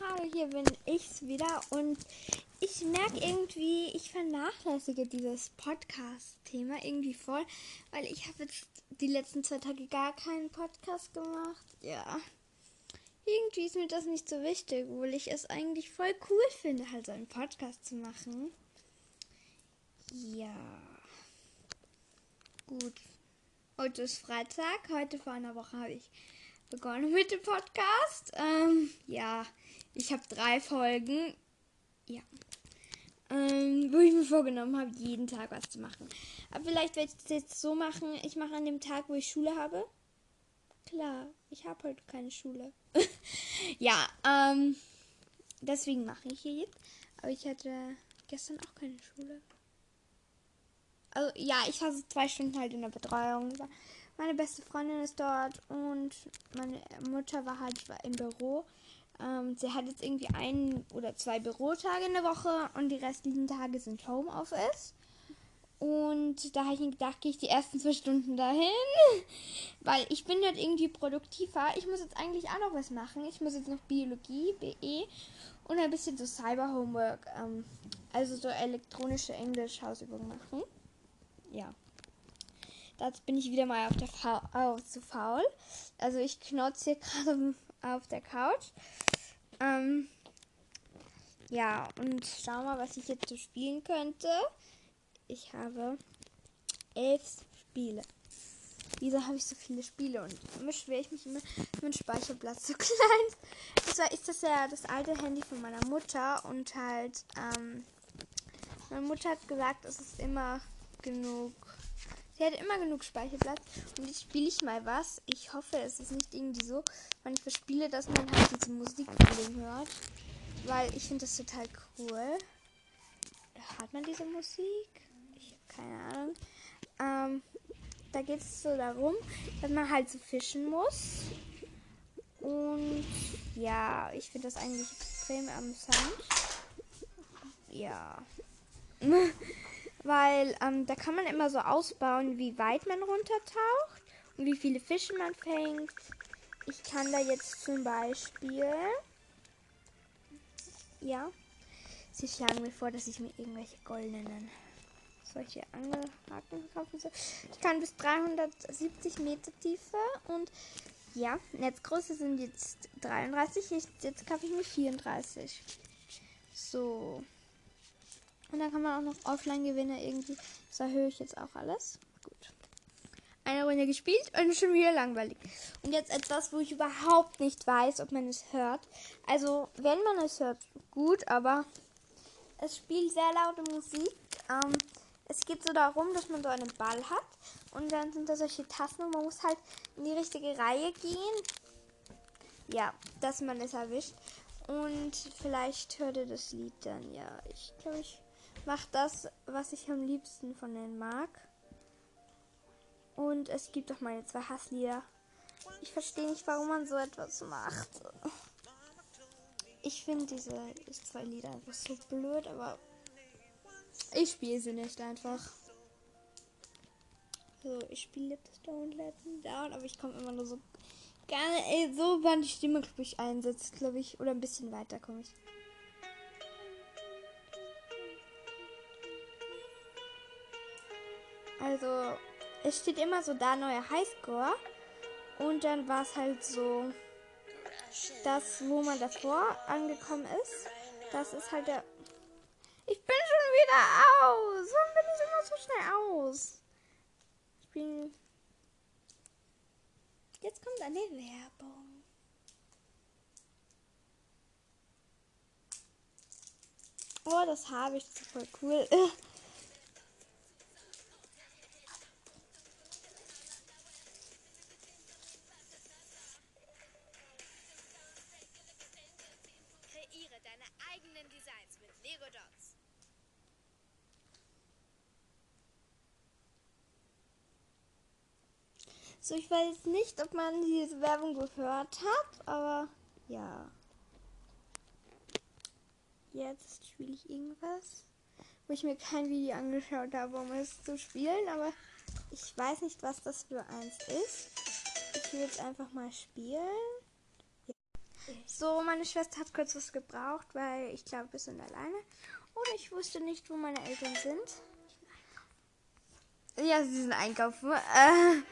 Hallo, hier bin ich's wieder und ich merke irgendwie, ich vernachlässige dieses Podcast-Thema irgendwie voll, weil ich habe jetzt die letzten zwei Tage gar keinen Podcast gemacht. Ja. Irgendwie ist mir das nicht so wichtig, obwohl ich es eigentlich voll cool finde, halt so einen Podcast zu machen. Ja. Gut. Heute ist Freitag. Heute vor einer Woche habe ich begonnen mit dem Podcast. Ähm, ja, ich habe drei Folgen. Ja. Ähm, wo ich mir vorgenommen habe, jeden Tag was zu machen. Aber vielleicht werde ich das jetzt so machen. Ich mache an dem Tag, wo ich Schule habe. Klar, ich habe heute keine Schule. ja, ähm, deswegen mache ich hier jetzt. Aber ich hatte gestern auch keine Schule. Also ja, ich hatte zwei Stunden halt in der Betreuung. Meine beste Freundin ist dort und meine Mutter war halt im Büro. Ähm, sie hat jetzt irgendwie ein oder zwei Bürotage in der Woche und die restlichen Tage sind Homeoffice. Und da habe ich mir gedacht, gehe ich die ersten zwei Stunden dahin, weil ich bin dort irgendwie produktiver. Ich muss jetzt eigentlich auch noch was machen. Ich muss jetzt noch Biologie, BE und ein bisschen so Cyber-Homework, ähm, also so elektronische Englisch-Hausübungen machen. Ja. Dazu bin ich wieder mal auf der Fa oh, zu faul. Also ich knotze hier gerade auf der Couch. Ähm, ja, und schau mal, was ich jetzt so spielen könnte. Ich habe elf Spiele. Wieso habe ich so viele Spiele und immer schwer ich mich immer mein Speicherplatz so klein. Und zwar ist das ja das alte Handy von meiner Mutter und halt, ähm, meine Mutter hat gesagt, es ist immer genug Sie hat immer genug Speicherplatz. Und jetzt spiele ich mal was. Ich hoffe, es ist nicht irgendwie so, wenn ich verspiele, dass man halt diese Musik hört. Weil ich finde das total cool. Hat man diese Musik? Ich habe keine Ahnung. Ähm, da geht es so darum, dass man halt so fischen muss. Und ja, ich finde das eigentlich extrem amüsant. Ja. weil ähm, da kann man immer so ausbauen, wie weit man runtertaucht und wie viele Fische man fängt. Ich kann da jetzt zum Beispiel, ja, sie schlagen mir vor, dass ich mir irgendwelche goldenen solche Angelhaken kaufen soll. Ich kann bis 370 Meter Tiefe und ja, Netzgröße sind jetzt 33, jetzt, jetzt kaufe ich mir 34. So. Und dann kann man auch noch Offline-Gewinne irgendwie. Das erhöhe ich jetzt auch alles. Gut. Eine Runde gespielt und schon wieder langweilig. Und jetzt etwas, wo ich überhaupt nicht weiß, ob man es hört. Also, wenn man es hört, gut, aber es spielt sehr laute Musik. Ähm, es geht so darum, dass man so einen Ball hat und dann sind da solche Tasten und man muss halt in die richtige Reihe gehen. Ja, dass man es erwischt. Und vielleicht hört ihr das Lied dann. Ja, ich glaube, ich macht das, was ich am liebsten von denen mag. Und es gibt auch meine zwei Hasslieder. Ich verstehe nicht, warum man so etwas macht. Ich finde diese zwei Lieder einfach so blöd, aber ich spiele sie nicht einfach. So, ich spiele das Don't Let Me Down, aber ich komme immer nur so gerne, so wann die Stimme, glaube ich, einsetzt, glaube ich, oder ein bisschen weiter komme ich. Also, es steht immer so da neuer Highscore. Und dann war es halt so, das, wo man davor angekommen ist, das ist halt der. Ich bin schon wieder aus. Warum bin ich immer so schnell aus? Ich bin. Jetzt kommt eine Werbung. Oh, das habe ich. Das ist voll cool. So, ich weiß nicht, ob man diese Werbung gehört hat, aber ja. Jetzt spiele ich irgendwas, wo ich mir kein Video angeschaut habe, um es zu spielen, aber ich weiß nicht, was das für eins ist. Ich will jetzt einfach mal spielen. Ja. So, meine Schwester hat kurz was gebraucht, weil ich glaube, wir sind alleine. Oder ich wusste nicht, wo meine Eltern sind. Ja, sie sind einkaufen. Äh,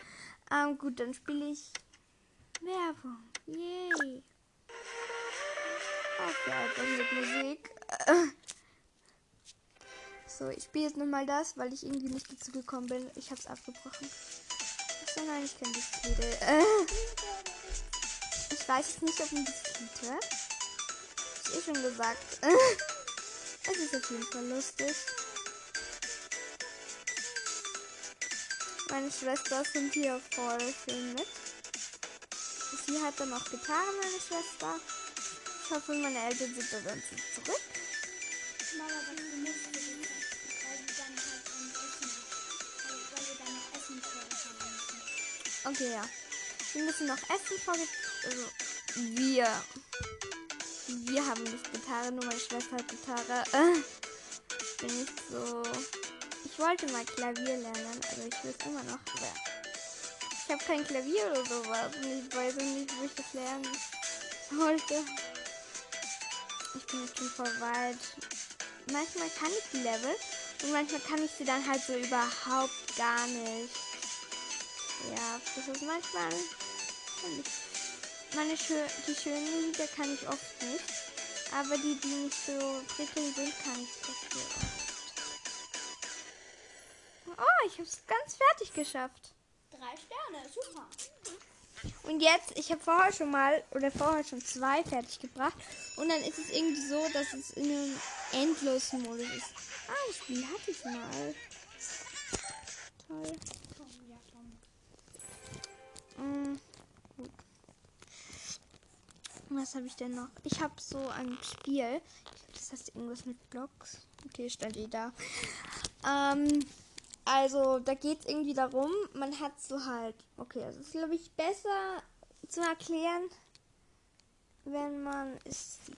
ähm, gut, dann spiele ich Werbung. Yay. Okay, einfach mit Musik. So, ich spiele jetzt nochmal das, weil ich irgendwie nicht dazu gekommen bin. Ich habe es abgebrochen. Achso, nein, ich kenne die Lieder. Äh. Ich weiß jetzt nicht, ob Lied hört. Hab ich eh schon gesagt. Es ist auf jeden Fall lustig. Meine Schwester sind hier voll schön mit. Sie hat dann auch Gitarre, meine Schwester. Ich hoffe, meine Eltern sind da dann zurück. Mama, was du musst weil du dann halt ein Essen weil wir dann noch Essen vorbereiten müssen. Okay, ja. Wir müssen noch Essen vorge... Also, wir. Wir haben nicht Gitarre, nur meine Schwester hat Gitarre. Äh, ich bin nicht so... Ich wollte mal Klavier lernen, aber ich will immer noch. Aber ich habe kein Klavier oder sowas. Und ich weiß nicht, wo ich das lernen wollte. Ich bin jetzt schon voll weit. Manchmal kann ich die Level und manchmal kann ich sie dann halt so überhaupt gar nicht. Ja, das ist manchmal. Meine schö die schönen Lieder kann ich oft nicht. Aber die, die nicht so prickelnd sind, kann ich dafür. Oh, ich habe es ganz fertig geschafft. Drei Sterne, super. Und jetzt, ich habe vorher schon mal oder vorher schon zwei fertig gebracht. Und dann ist es irgendwie so, dass es in einem endlosen Modus ist. Ah, das Spiel hatte ich mal. Toll. Komm, ja, komm. Gut. Was habe ich denn noch? Ich habe so ein Spiel. Das heißt irgendwas mit Blocks. Okay, stand eh da. Ähm, also, da geht es irgendwie darum, man hat so halt. Okay, das ist, glaube ich, besser zu erklären, wenn man es sieht.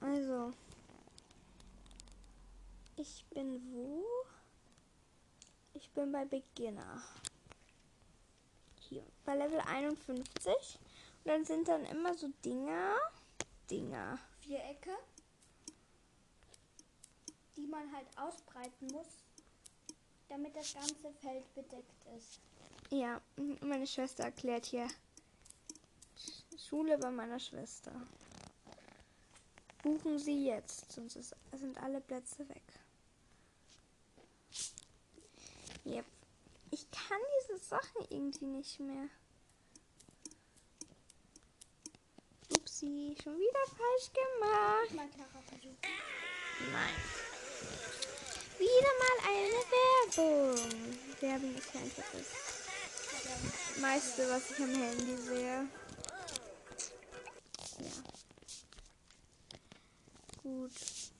Also. Ich bin wo? Ich bin bei Beginner hier bei Level 51 und dann sind dann immer so Dinger, Dinger. Vierecke, die man halt ausbreiten muss, damit das ganze Feld bedeckt ist. Ja, meine Schwester erklärt hier Sch- Schule bei meiner Schwester. Buchen Sie jetzt, sonst ist, sind alle Plätze weg. Yep. Ich kann diese Sachen irgendwie nicht mehr. Upsi, schon wieder falsch gemacht. Nein. Wieder mal eine Werbung. Werbung ist ja einfach das meiste, was ich am Handy sehe. Ja. Gut.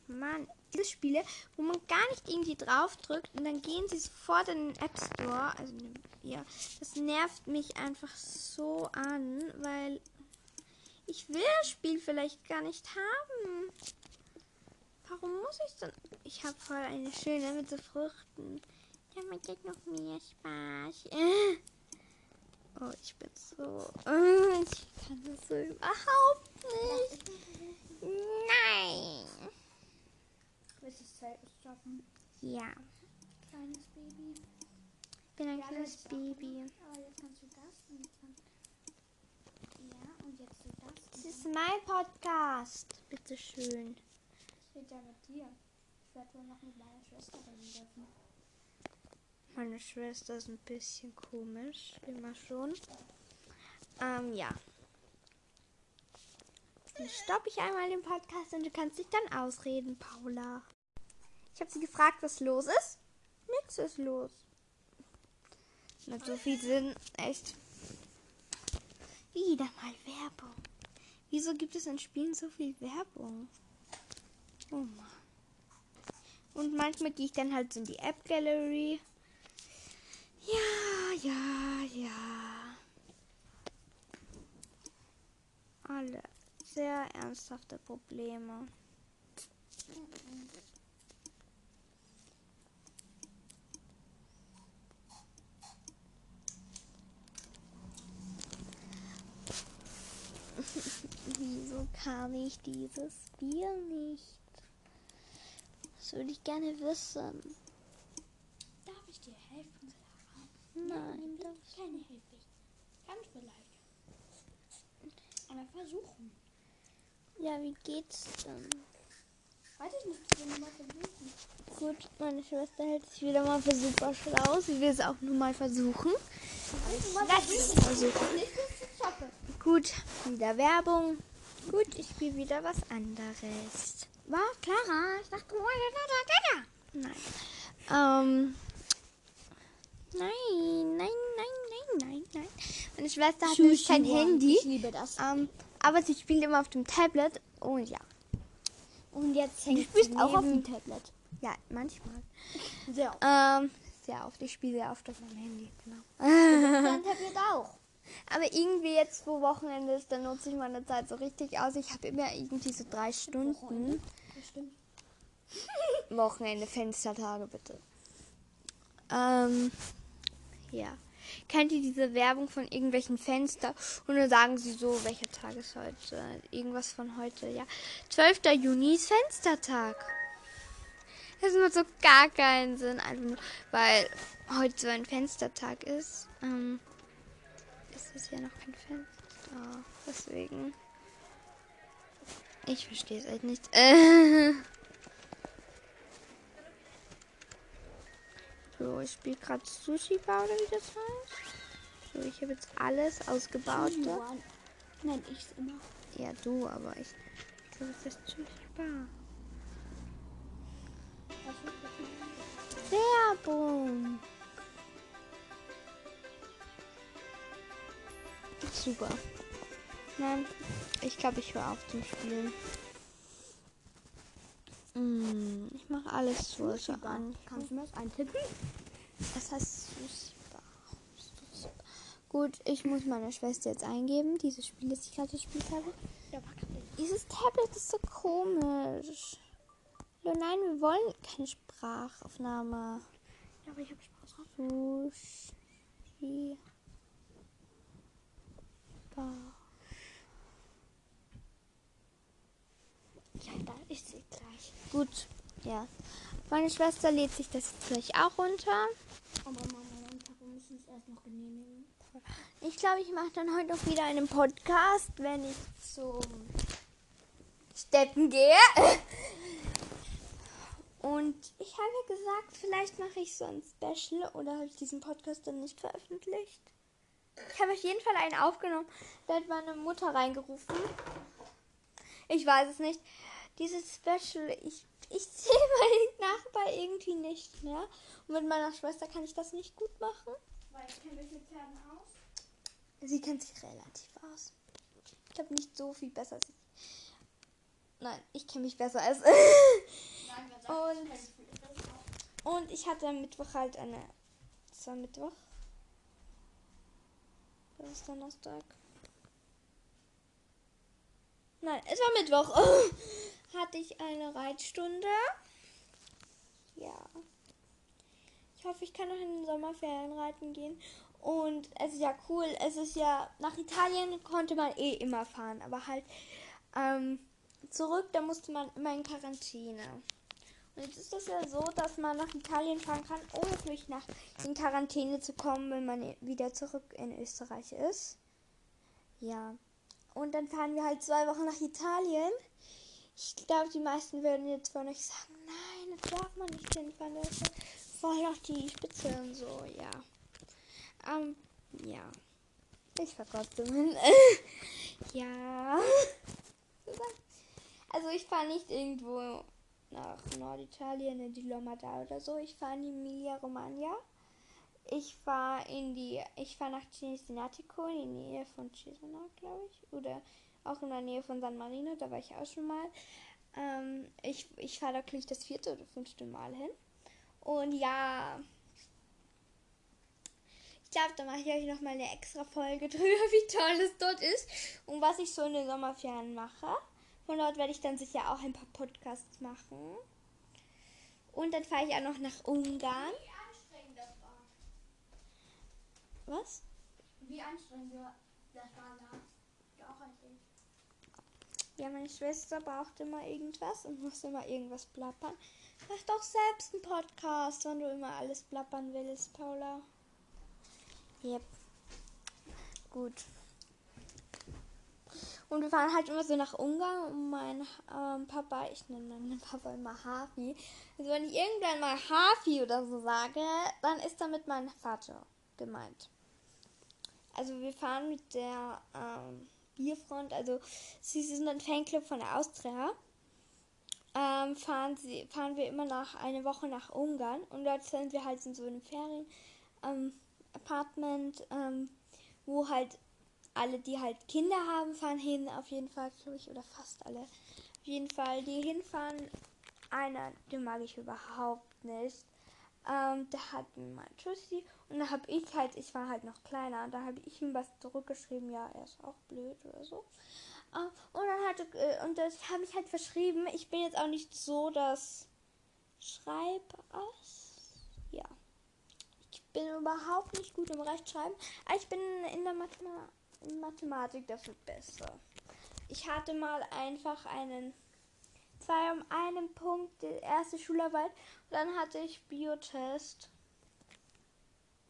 Mann, diese Spiele, wo man gar nicht irgendwie drauf drückt und dann gehen sie sofort in den App Store. Also, ja, das nervt mich einfach so an, weil ich will das Spiel vielleicht gar nicht haben. Warum muss ich denn? Ich habe voll eine schöne mit so Früchten. Macht jetzt noch mehr Spaß. Oh, ich bin so. Ich kann das so überhaupt nicht. Nein. Willst du das Feld stoppen? Ja, Kleines Baby. ich bin ein Ja, kleines. Baby. Aber jetzt kannst du das und dann. Ja, und jetzt du das. Das ist mein Podcast. Bitte schön. Rede ja mit dir. Ich werde wohl noch mit meiner Schwester reden dürfen. Meine Schwester ist ein bisschen komisch, immer schon. Ähm, ja. Dann stoppe ich einmal den Podcast und du kannst dich dann ausreden, Paula. Ich habe sie gefragt, was los ist. Nix ist los. Nicht so viel Sinn, echt. Wieder mal Werbung. Wieso gibt es in Spielen so viel Werbung? Oh. Und manchmal gehe ich dann halt so in die App Gallery. Ja, ja, ja. Alle sehr ernsthafte Probleme. wieso kann ich dieses Spiel nicht? Das würde ich gerne wissen. Darf ich dir helfen, Clara? Nein, das. Keine Hilfe. Ganz vielleicht. Aber versuchen. Ja, wie geht's denn? Weiß ich nicht, ich will mal versuchen. Gut, meine Schwester hält sich wieder mal für super schlau. Sie will es auch nur mal versuchen. Ich. Gut, wieder Werbung. Gut, ich spiele wieder was anderes. War Clara? Ich dachte, oh, da, da, da, Nein. Ähm. Nein, nein, nein, nein, nein, nein. Meine Schwester hat nämlich kein Handy. Ich liebe das. Ähm, aber sie spielt immer auf dem Tablet. Und ja. Und jetzt hängt Du spielst sie auch auf neben- dem Tablet. Ja, manchmal. Sehr oft. Ähm, sehr oft. Ich spiele sehr oft auf meinem Handy. Genau. Dein Tablet auch. Aber irgendwie jetzt, wo Wochenende ist, dann nutze ich meine Zeit so richtig aus. Ich habe immer irgendwie so drei Stunden. Wochenende, Fenstertage bitte. Ähm, ja. Kennt ihr diese Werbung von irgendwelchen Fenster? Und dann sagen sie so, welcher Tag ist heute? Irgendwas von heute, ja. 12. Juni ist Fenstertag. Das macht so gar keinen Sinn, einfach nur, weil heute so ein Fenstertag ist. Ähm, ist ja noch kein Fenster. Deswegen. Ich verstehe es echt nicht. Äh. So, ich spiele gerade Sushi Bar oder wie das heißt. So, ich habe jetzt alles ausgebaut. Nenn ich's immer. Ja, du, aber ich ich glaube, es ist Sushi Bar. Werbung. Super. Nein, ich glaube, ich höre auf zum Spielen. Mm, ich mache alles so, an. Kannst du mir das eintippen? Das heißt Sushi Bar. Sushi Bar. Gut, ich muss meine Schwester jetzt eingeben, dieses Spiel, das ich gerade gespielt habe. Dieses Tablet ist so komisch. Ja, nein, wir wollen keine Sprachaufnahme. Ja, aber ich hab Spaß drauf. Sushi Bar. Ja, da ist sie gleich. Gut, ja. Meine Schwester lädt sich das jetzt gleich auch runter. Aber Mama und Papa müssen es erst noch genehmigen. Ich glaube, ich mache dann heute noch wieder einen Podcast, wenn ich zum Steppen gehe. Und ich habe ja gesagt, vielleicht mache ich so ein Special oder habe ich diesen Podcast dann nicht veröffentlicht? Ich habe auf jeden Fall einen aufgenommen. Da hat meine Mutter reingerufen. Ich weiß es nicht. Dieses Special, ich, ich sehe meinen Nachbar irgendwie nicht mehr. Und mit meiner Schwester kann ich das nicht gut machen. Weil ich kenne mich mit Pferden aus. Sie kennt sich relativ aus. Ich glaube nicht so viel besser als ich. Nein, ich kenne mich besser als. Nein, Und-. Und ich hatte am Mittwoch halt eine. Das war Mittwoch. Das ist Donnerstag. Nein, es war Mittwoch. hatte ich eine Reitstunde. Ja. Ich hoffe, ich kann noch in den Sommerferien reiten gehen. Und es ist ja cool. Es ist ja, nach Italien konnte man eh immer fahren. Aber halt ähm, zurück, da musste man immer in Quarantäne. Und jetzt ist es ja so, dass man nach Italien fahren kann, ohne wirklich nach in Quarantäne zu kommen, wenn man wieder zurück in Österreich ist. Ja. Und dann fahren wir halt zwei Wochen nach Italien. Ich glaube, die meisten würden jetzt von euch sagen, nein, das darf man nicht hinfahren. Das ist voll auf die Spitze und so, ja. Ähm, ja. Ich fahr trotzdem ja. Also ich fahre nicht irgendwo nach Norditalien in die Lombarda oder so. Ich fahre in die Emilia Romagna. Ich fahre in die, ich fahre nach Cesenatico in die Nähe von Cesena, glaube ich, oder auch in der Nähe von San Marino. Da war ich auch schon mal. Ähm, ich ich fahre da gleich das vierte oder fünfte Mal hin. Und ja, ich glaube, da mache ich euch noch mal eine extra Folge drüber, wie toll es dort ist und was ich so in den Sommerferien mache. Von dort werde ich dann sicher auch ein paar Podcasts machen. Und dann fahre ich auch noch nach Ungarn. Wie anstrengend das war. Was? Wie anstrengend das war da. Ja, auch erzählt. Ja, meine Schwester braucht immer irgendwas und muss immer irgendwas plappern. Mach doch selbst einen Podcast, wenn du immer alles plappern willst, Paula. Yep. Gut. Und wir fahren halt immer so nach Ungarn und mein ähm, Papa, ich nenne meinen Papa immer Hafi. Also wenn ich irgendwann mal Hafi oder so sage, dann ist damit mein Vater gemeint. Also wir fahren mit der ähm, Bierfront, also sie sind ein Fanclub von der Austria. Ähm, fahren, sie, fahren wir immer nach eine Woche nach Ungarn und dort sind wir halt in so einem Ferien ähm, ähm, wo halt alle, die halt Kinder haben, fahren hin, auf jeden Fall, glaube ich, oder fast alle. Auf jeden Fall, die hinfahren, einer, den mag ich überhaupt nicht. Ähm, der hat mal Tschüssi und dann habe ich halt, ich war halt noch kleiner, da habe ich ihm was zurückgeschrieben, ja, er ist auch blöd oder so. Ähm, und dann hatte, äh, und das habe ich halt verschrieben. Ich bin jetzt auch nicht so das Schreibass. Ja. Ich bin überhaupt nicht gut im Rechtschreiben, aber ich bin in der Mathematik in Mathematik dafür besser. Ich hatte mal einfach einen zwei um einen Punkt, die erste Schularbeit. Und dann hatte ich Biotest.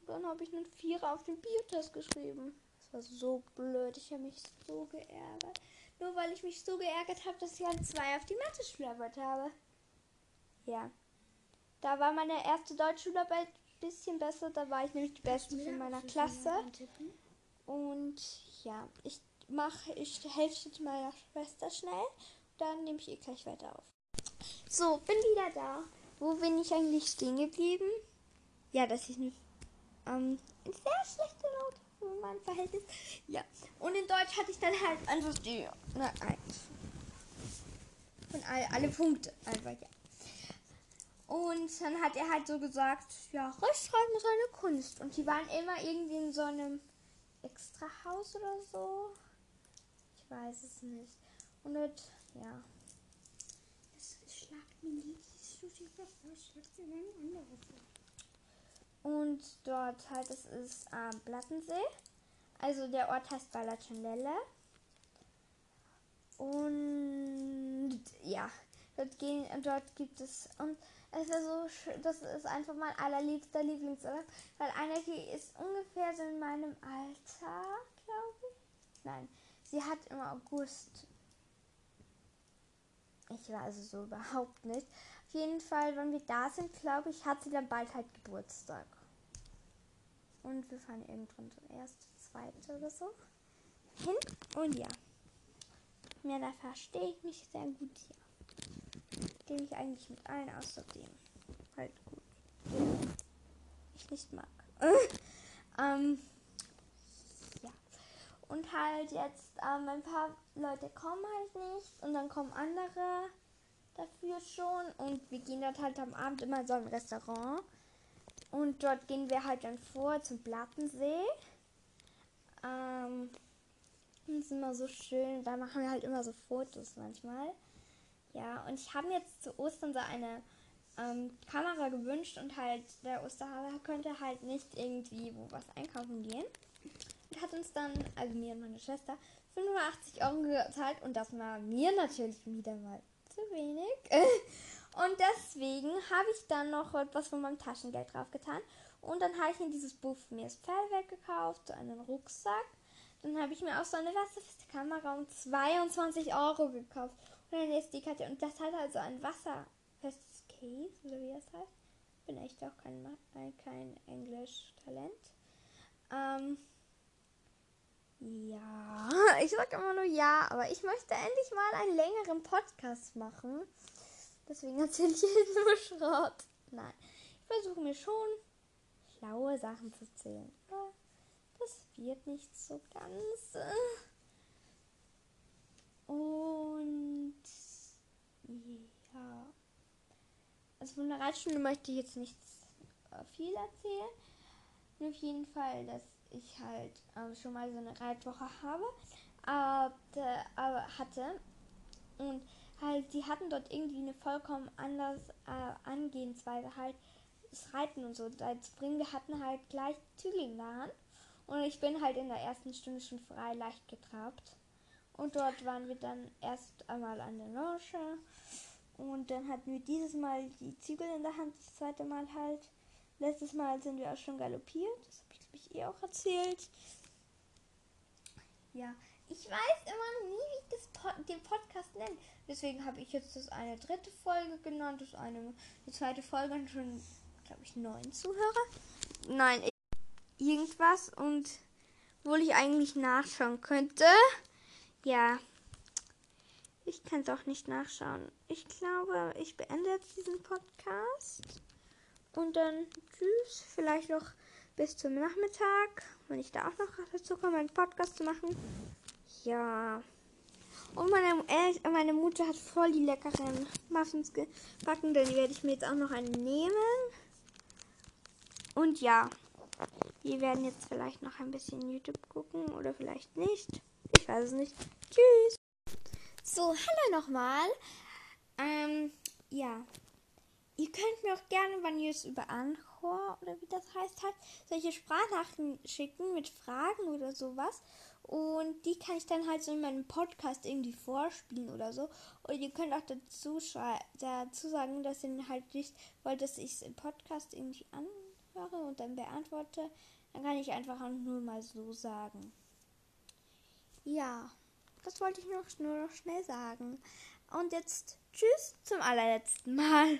Dann habe ich einen Vierer auf den Biotest geschrieben. Das war so blöd. Ich habe mich so geärgert. Nur weil ich mich so geärgert habe, dass ich ein zwei auf die Mathe-Schularbeit habe. Ja. Da war meine erste Deutschschularbeit ein bisschen besser. Da war ich nämlich die Beste in meiner Klasse. Und ja, ich mache, ich helfe meiner Schwester schnell. Dann nehme ich ihr gleich weiter auf. So, bin wieder da. Wo bin ich eigentlich stehen geblieben? Ja, dass ich eine ähm, eine sehr schlechte Note für mein Verhältnis. Ja. Und in Deutsch hatte ich dann halt einfach die eine Eins. Und all, alle Punkte einfach, ja. Und dann hat er halt so gesagt, ja, Rechtschreiben ist eine Kunst. Und die waren immer irgendwie in so einem Extrahaus oder so. Ich weiß es nicht. Und dort, ja. Das schlagt mir nicht. Das schlagt mir eine andere vor. Und dort halt, es ist am Plattensee. Also der Ort heißt Balachanelle. Und ja, dort gehen, dort gibt es und es ist so, sch- das ist einfach mein allerliebster Lieblingsort, weil die ist ungefähr so in meinem Alter, glaube ich. Nein, sie hat im August. Ich weiß es so überhaupt nicht. Auf jeden Fall, wenn wir da sind, glaube ich, hat sie dann bald halt Geburtstag. Und wir fahren irgendwann zum erste, zweite oder so hin. Und ja. Ja, da verstehe ich mich sehr gut hier. Den ich eigentlich mit allen außerdem halt gut. Ich nicht mag. ähm, ja. Und halt jetzt, ähm, ein paar Leute kommen halt nicht und dann kommen andere dafür schon und wir gehen dort halt am Abend immer so ein Restaurant und dort gehen wir halt dann vor zum Plattensee. Ähm, das ist immer so schön, da machen wir halt immer so Fotos manchmal. Ja, und ich habe mir jetzt zu Ostern so eine ähm, Kamera gewünscht und halt der Osterhase könnte halt nicht irgendwie wo was einkaufen gehen. Und hat uns dann, also mir und meine Schwester, 85 Euro gezahlt und das war mir natürlich wieder mal zu wenig. Und deswegen habe ich dann noch etwas von meinem Taschengeld drauf getan. Und dann habe ich in dieses Buch mir das Fellwerk gekauft, so einen Rucksack. Dann habe ich mir auch so eine wasserfeste Kamera um 22 Euro gekauft. Und eine SD-Karte. Und das hat also ein wasserfestes Case, oder wie das heißt. Bin echt auch kein, äh, kein Englisch-Talent. Ähm, ja, ich sag immer nur ja, aber ich möchte endlich mal einen längeren Podcast machen. Deswegen erzähle ich jetzt nur Schrott. Nein, ich versuche mir schon schlaue Sachen zu erzählen. Aber das wird nicht so ganz. Äh. Und ja. Also von der Reitstunde möchte ich jetzt nicht äh, viel erzählen. Nur auf jeden Fall, dass ich halt ähm, schon mal so eine Reitwoche habe. Aber hatte. Und halt, die hatten dort irgendwie eine vollkommen anders äh, Angehensweise, halt das Reiten und so. Als Springen, wir hatten halt gleich Zügel in der Hand. Und ich bin halt in der ersten Stunde schon frei leicht getrabt. Und dort waren wir dann erst einmal an der Lounge. Und dann hatten wir dieses Mal die Zügel in der Hand, das zweite Mal halt. Letztes Mal sind wir auch schon galoppiert. Das habe ich, glaube ich, eh auch erzählt. Ja, ich weiß immer nie, wie ich das Pod den Podcast nenne. Deswegen habe ich jetzt das eine dritte Folge genannt, das eine die zweite Folge und schon, glaube ich, neun Zuhörer. Nein, irgendwas und obwohl ich eigentlich nachschauen könnte. Ja, ich kann es auch nicht nachschauen. Ich glaube, ich beende jetzt diesen Podcast. Und dann tschüss. Vielleicht noch bis zum Nachmittag, wenn ich da auch noch dazu komme, einen Podcast zu machen. Ja. Und meine, meine Mutter hat voll die leckeren Muffins gebacken. Dann werde ich mir jetzt auch noch einen nehmen. Und ja. Wir werden jetzt vielleicht noch ein bisschen YouTube gucken oder vielleicht nicht. Ich weiß es nicht. Tschüss. So, hallo nochmal. Ähm, ja. Ihr könnt mir auch gerne, wenn ihr es über Anchor oder wie das heißt, halt, solche Sprachnachrichten schicken mit Fragen oder sowas. Und die kann ich dann halt so in meinem Podcast irgendwie vorspielen oder so. Und ihr könnt auch dazu, dazu sagen, dass ihr halt nicht wollt, dass ich es im Podcast irgendwie anhöre und dann beantworte. Dann kann ich einfach nur mal so sagen. Ja, das wollte ich nur noch schnell sagen. Und jetzt tschüss zum allerletzten Mal.